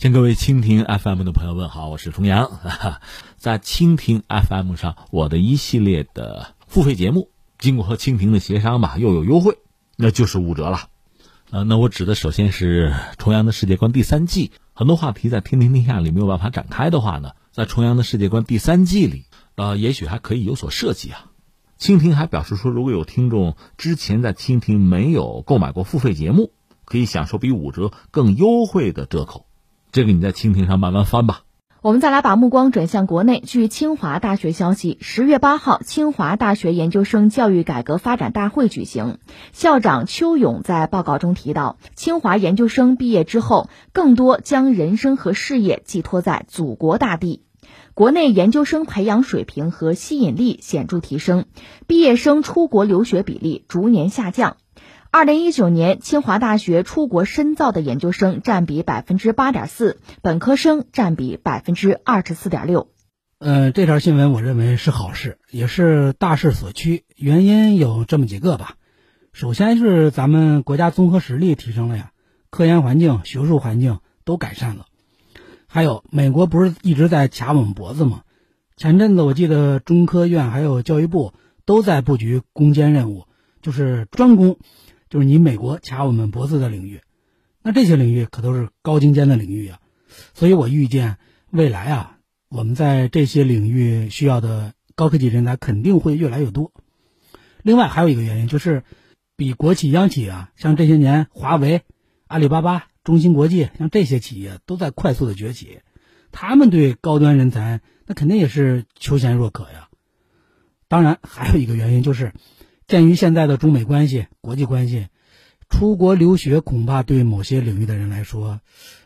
向各位蜻蜓 FM 的朋友问好，我是重阳。在蜻蜓 FM 上，我的一系列的付费节目，经过和蜻蜓的协商吧，又有优惠，那就是五折了。呃，那我指的首先是重阳的世界观第三季，很多话题在天天天下里没有办法展开的话呢，在重阳的世界观第三季里，呃，也许还可以有所设计啊。蜻蜓还表示说，如果有听众之前在蜻蜓没有购买过付费节目，可以享受比五折更优惠的折扣。这个你在蜻蜓上慢慢翻吧。我们再来把目光转向国内。据清华大学消息，十月八号，清华大学研究生教育改革发展大会举行。校长邱勇在报告中提到，清华研究生毕业之后，更多将人生和事业寄托在祖国大地。国内研究生培养水平和吸引力显著提升，毕业生出国留学比例逐年下降。二零一九年，清华大学出国深造的研究生占比百分之八点四，本科生占比百分之二十四点六。呃，这条新闻我认为是好事，也是大势所趋。原因有这么几个吧。首先是咱们国家综合实力提升了呀，科研环境、学术环境都改善了。还有，美国不是一直在卡我们脖子吗？前阵子我记得中科院还有教育部都在布局攻坚任务，就是专攻。就是你美国卡我们脖子的领域，那这些领域可都是高精尖的领域啊，所以我预见未来啊，我们在这些领域需要的高科技人才肯定会越来越多。另外还有一个原因就是，比国企央企啊，像这些年华为、阿里巴巴、中芯国际，像这些企业都在快速的崛起，他们对高端人才那肯定也是求贤若渴呀。当然还有一个原因就是。鉴于现在的中美关系、国际关系，出国留学恐怕对某些领域的人来说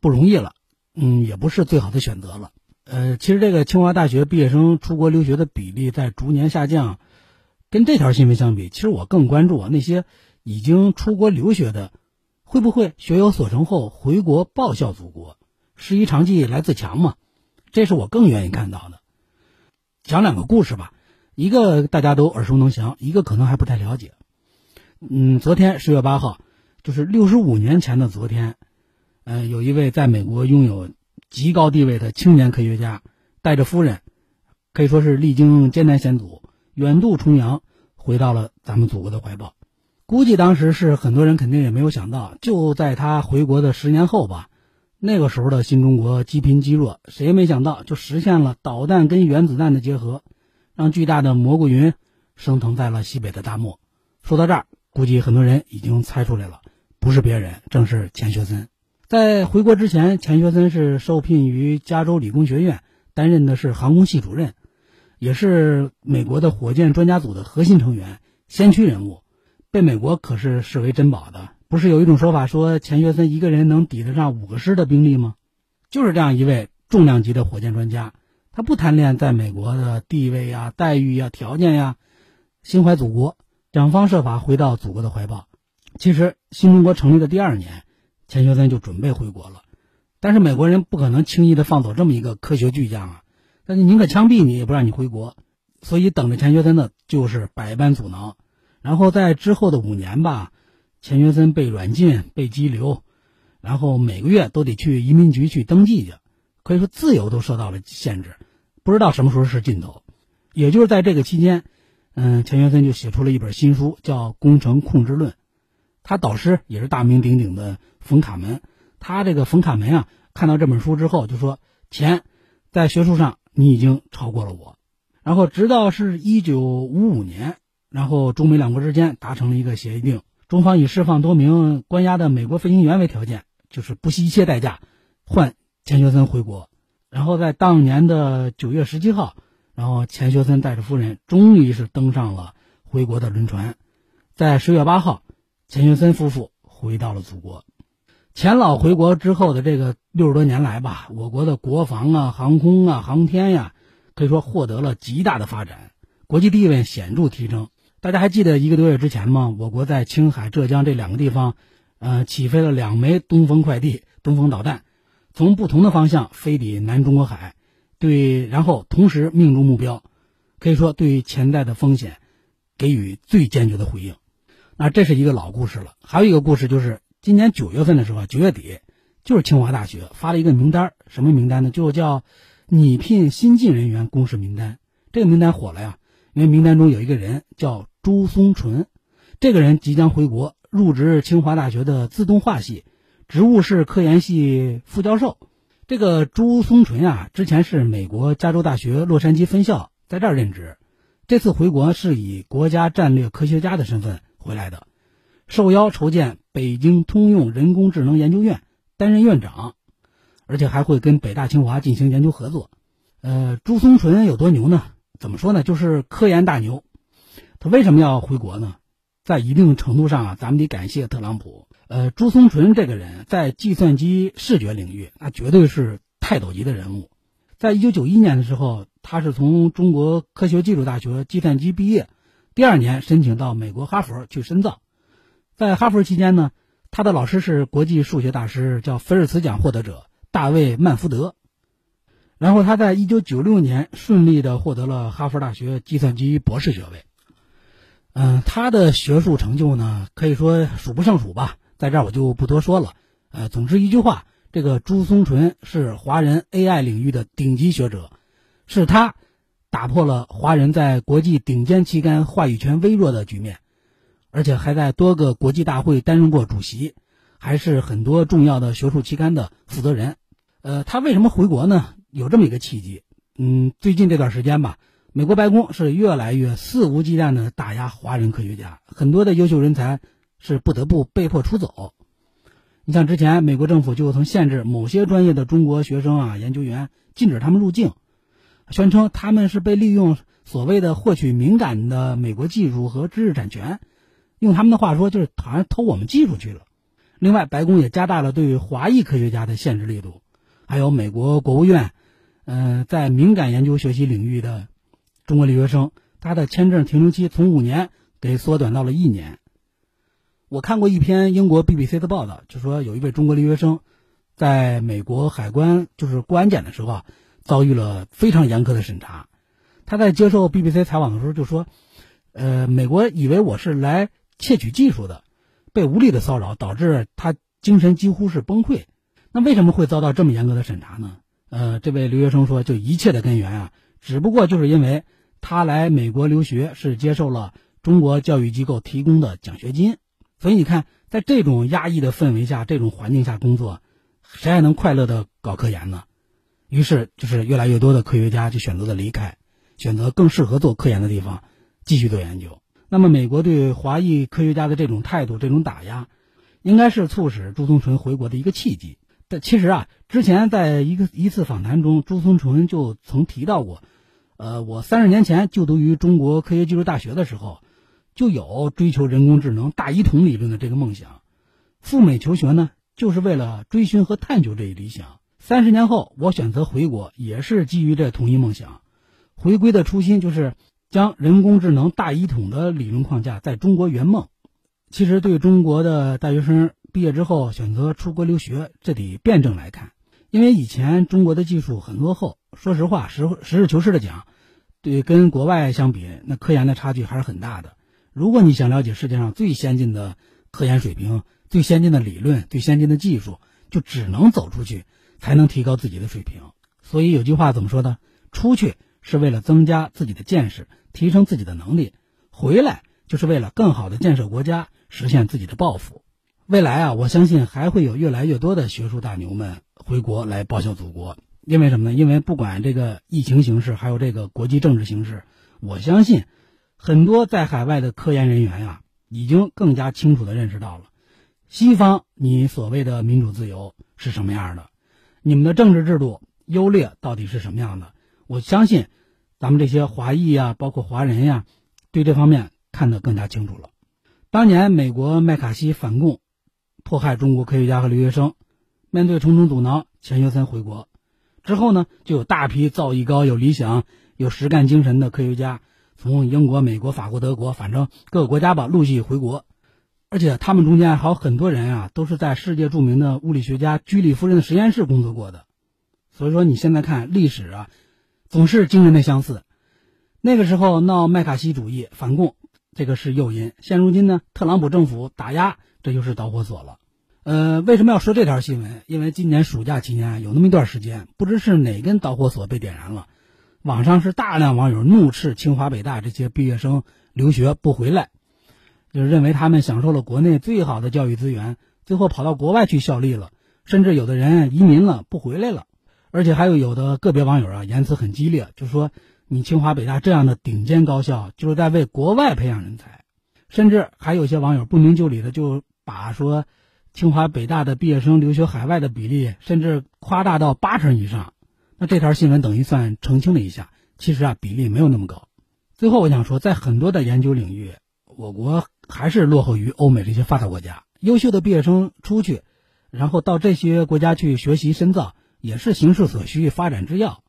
不容易了，嗯，也不是最好的选择了。呃，其实这个清华大学毕业生出国留学的比例在逐年下降，跟这条新闻相比，其实我更关注啊那些已经出国留学的，会不会学有所成后回国报效祖国？师夷长技来自强嘛，这是我更愿意看到的。讲两个故事吧。一个大家都耳熟能详，一个可能还不太了解。嗯，昨天十月八号，就是六十五年前的昨天，呃，有一位在美国拥有极高地位的青年科学家，带着夫人，可以说是历经艰难险阻，远渡重洋，回到了咱们祖国的怀抱。估计当时是很多人肯定也没有想到，就在他回国的十年后吧，那个时候的新中国积贫积弱，谁也没想到就实现了导弹跟原子弹的结合。让巨大的蘑菇云升腾在了西北的大漠。说到这儿，估计很多人已经猜出来了，不是别人，正是钱学森。在回国之前，钱学森是受聘于加州理工学院，担任的是航空系主任，也是美国的火箭专家组的核心成员、先驱人物，被美国可是视为珍宝的。不是有一种说法说钱学森一个人能抵得上五个师的兵力吗？就是这样一位重量级的火箭专家。他不贪恋在美国的地位呀、待遇呀、条件呀，心怀祖国，想方设法回到祖国的怀抱。其实，新中国成立的第二年，钱学森就准备回国了，但是美国人不可能轻易的放走这么一个科学巨匠啊，但是宁可枪毙你也不让你回国，所以等着钱学森的就是百般阻挠。然后在之后的五年吧，钱学森被软禁、被拘留，然后每个月都得去移民局去登记去，可以说自由都受到了限制。不知道什么时候是尽头，也就是在这个期间，嗯，钱学森就写出了一本新书，叫《工程控制论》。他导师也是大名鼎鼎的冯卡门，他这个冯卡门啊，看到这本书之后就说：“钱，在学术上你已经超过了我。”然后直到是一九五五年，然后中美两国之间达成了一个协议定，中方以释放多名关押的美国飞行员为条件，就是不惜一切代价换钱学森回国。然后在当年的九月十七号，然后钱学森带着夫人终于是登上了回国的轮船，在十月八号，钱学森夫妇回到了祖国。钱老回国之后的这个六十多年来吧，我国的国防啊、航空啊、航天呀，可以说获得了极大的发展，国际地位显著提升。大家还记得一个多月之前吗？我国在青海、浙江这两个地方，呃，起飞了两枚东风快递、东风导弹。从不同的方向飞抵南中国海，对，然后同时命中目标，可以说对潜在的风险给予最坚决的回应。那这是一个老故事了。还有一个故事就是今年九月份的时候，九月底，就是清华大学发了一个名单，什么名单呢？就叫拟聘新进人员公示名单。这个名单火了呀，因为名单中有一个人叫朱松纯，这个人即将回国入职清华大学的自动化系，职务是科研系副教授。这个朱松纯啊，之前是美国加州大学洛杉矶分校在这儿任职，这次回国是以国家战略科学家的身份回来的，受邀筹建北京通用人工智能研究院，担任院长，而且还会跟北大清华进行研究合作。呃，朱松纯有多牛呢？怎么说呢？就是科研大牛。他为什么要回国呢？在一定程度上啊，咱们得感谢特朗普。呃，朱松纯这个人，在计算机视觉领域，那绝对是泰斗级的人物。在一九九一年的时候，他是从中国科学技术大学计算机毕业，第二年申请到美国哈佛去深造。在哈佛期间呢，他的老师是国际数学大师，叫菲尔茨奖获得者大卫曼福德。然后他在一九九六年顺利的获得了哈佛大学计算机博士学位。嗯，他的学术成就呢，可以说数不胜数吧。在这儿我就不多说了，呃，总之一句话，这个朱松纯是华人 AI 领域的顶级学者，是他打破了华人在国际顶尖期刊话语权微弱的局面，而且还在多个国际大会担任过主席，还是很多重要的学术期刊的负责人。呃，他为什么回国呢？有这么一个契机，嗯，最近这段时间吧，美国白宫是越来越肆无忌惮的打压华人科学家，很多的优秀人才。是不得不被迫出走。你像之前美国政府就曾限制某些专业的中国学生啊、研究员，禁止他们入境，宣称他们是被利用所谓的获取敏感的美国技术和知识产权。用他们的话说，就是好像偷我们技术去了。另外，白宫也加大了对华裔科学家的限制力度，还有美国国务院，嗯，在敏感研究学习领域的中国留学生，他的签证停留期从五年给缩短到了一年。我看过一篇英国 BBC 的报道，就说有一位中国留学生，在美国海关就是过安检的时候啊，遭遇了非常严苛的审查。他在接受 BBC 采访的时候就说：“呃，美国以为我是来窃取技术的，被无理的骚扰，导致他精神几乎是崩溃。那为什么会遭到这么严格的审查呢？呃，这位留学生说，就一切的根源啊，只不过就是因为他来美国留学是接受了中国教育机构提供的奖学金。”所以你看，在这种压抑的氛围下，这种环境下工作，谁还能快乐的搞科研呢？于是，就是越来越多的科学家就选择了离开，选择更适合做科研的地方，继续做研究。那么，美国对华裔科学家的这种态度、这种打压，应该是促使朱松纯回国的一个契机。但其实啊，之前在一个一次访谈中，朱松纯就曾提到过，呃，我三十年前就读于中国科学技术大学的时候。就有追求人工智能大一统理论的这个梦想，赴美求学呢，就是为了追寻和探究这一理想。三十年后，我选择回国，也是基于这同一梦想。回归的初心就是将人工智能大一统的理论框架在中国圆梦。其实，对中国的大学生毕业之后选择出国留学，这得辩证来看，因为以前中国的技术很落后。说实话，实实事求是的讲，对跟国外相比，那科研的差距还是很大的。如果你想了解世界上最先进的科研水平、最先进的理论、最先进的技术，就只能走出去，才能提高自己的水平。所以有句话怎么说的？出去是为了增加自己的见识，提升自己的能力；回来就是为了更好的建设国家，实现自己的抱负。未来啊，我相信还会有越来越多的学术大牛们回国来报效祖国。因为什么呢？因为不管这个疫情形势，还有这个国际政治形势，我相信。很多在海外的科研人员呀，已经更加清楚地认识到了，西方你所谓的民主自由是什么样的，你们的政治制度优劣到底是什么样的？我相信，咱们这些华裔呀，包括华人呀，对这方面看得更加清楚了。当年美国麦卡锡反共，迫害中国科学家和留学生，面对重重阻挠，钱学森回国之后呢，就有大批造诣高、有理想、有实干精神的科学家。从英国、美国、法国、德国，反正各个国家吧，陆续回国，而且他们中间还有很多人啊，都是在世界著名的物理学家居里夫人的实验室工作过的。所以说，你现在看历史啊，总是惊人的相似。那个时候闹麦卡锡主义反共，这个是诱因；现如今呢，特朗普政府打压，这就是导火索了。呃，为什么要说这条新闻？因为今年暑假期间有那么一段时间，不知是哪根导火索被点燃了，网上是大量网友怒斥清华北大这些毕业生留学不回来，就是认为他们享受了国内最好的教育资源，最后跑到国外去效力了，甚至有的人移民了不回来了，而且还有有的个别网友啊言辞很激烈，就说你清华北大这样的顶尖高校就是在为国外培养人才，甚至还有些网友不明就里的就把说。清华北大的毕业生留学海外的比例甚至夸大到八成以上，那这条新闻等于算澄清了一下，其实啊比例没有那么高。最后我想说，在很多的研究领域，我国还是落后于欧美这些发达国家。优秀的毕业生出去，然后到这些国家去学习深造，也是形势所需、发展之要。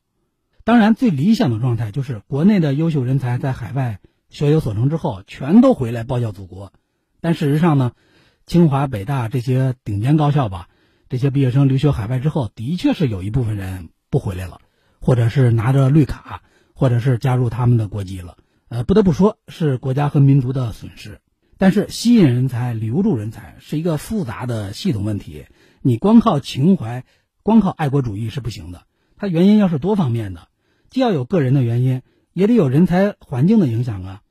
当然，最理想的状态就是国内的优秀人才在海外学有所成之后，全都回来报效祖国。但事实上呢？清华、北大这些顶尖高校吧，这些毕业生留学海外之后，的确是有一部分人不回来了，或者是拿着绿卡，或者是加入他们的国籍了。呃，不得不说是国家和民族的损失。但是吸引人才、留住人才是一个复杂的系统问题，你光靠情怀、光靠爱国主义是不行的。它原因要是多方面的，既要有个人的原因，也得有人才环境的影响啊。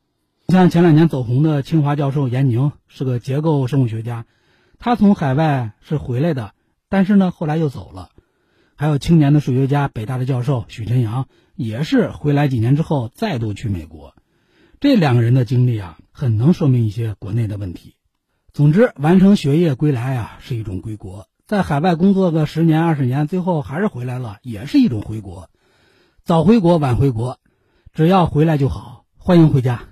像前两年走红的清华教授严宁是个结构生物学家，他从海外是回来的，但是呢后来又走了。还有青年的数学家北大的教授许晨阳也是回来几年之后再度去美国。这两个人的经历啊，很能说明一些国内的问题。总之，完成学业归来啊是一种归国，在海外工作个十年二十年，最后还是回来了，也是一种回国。早回国晚回国，只要回来就好，欢迎回家。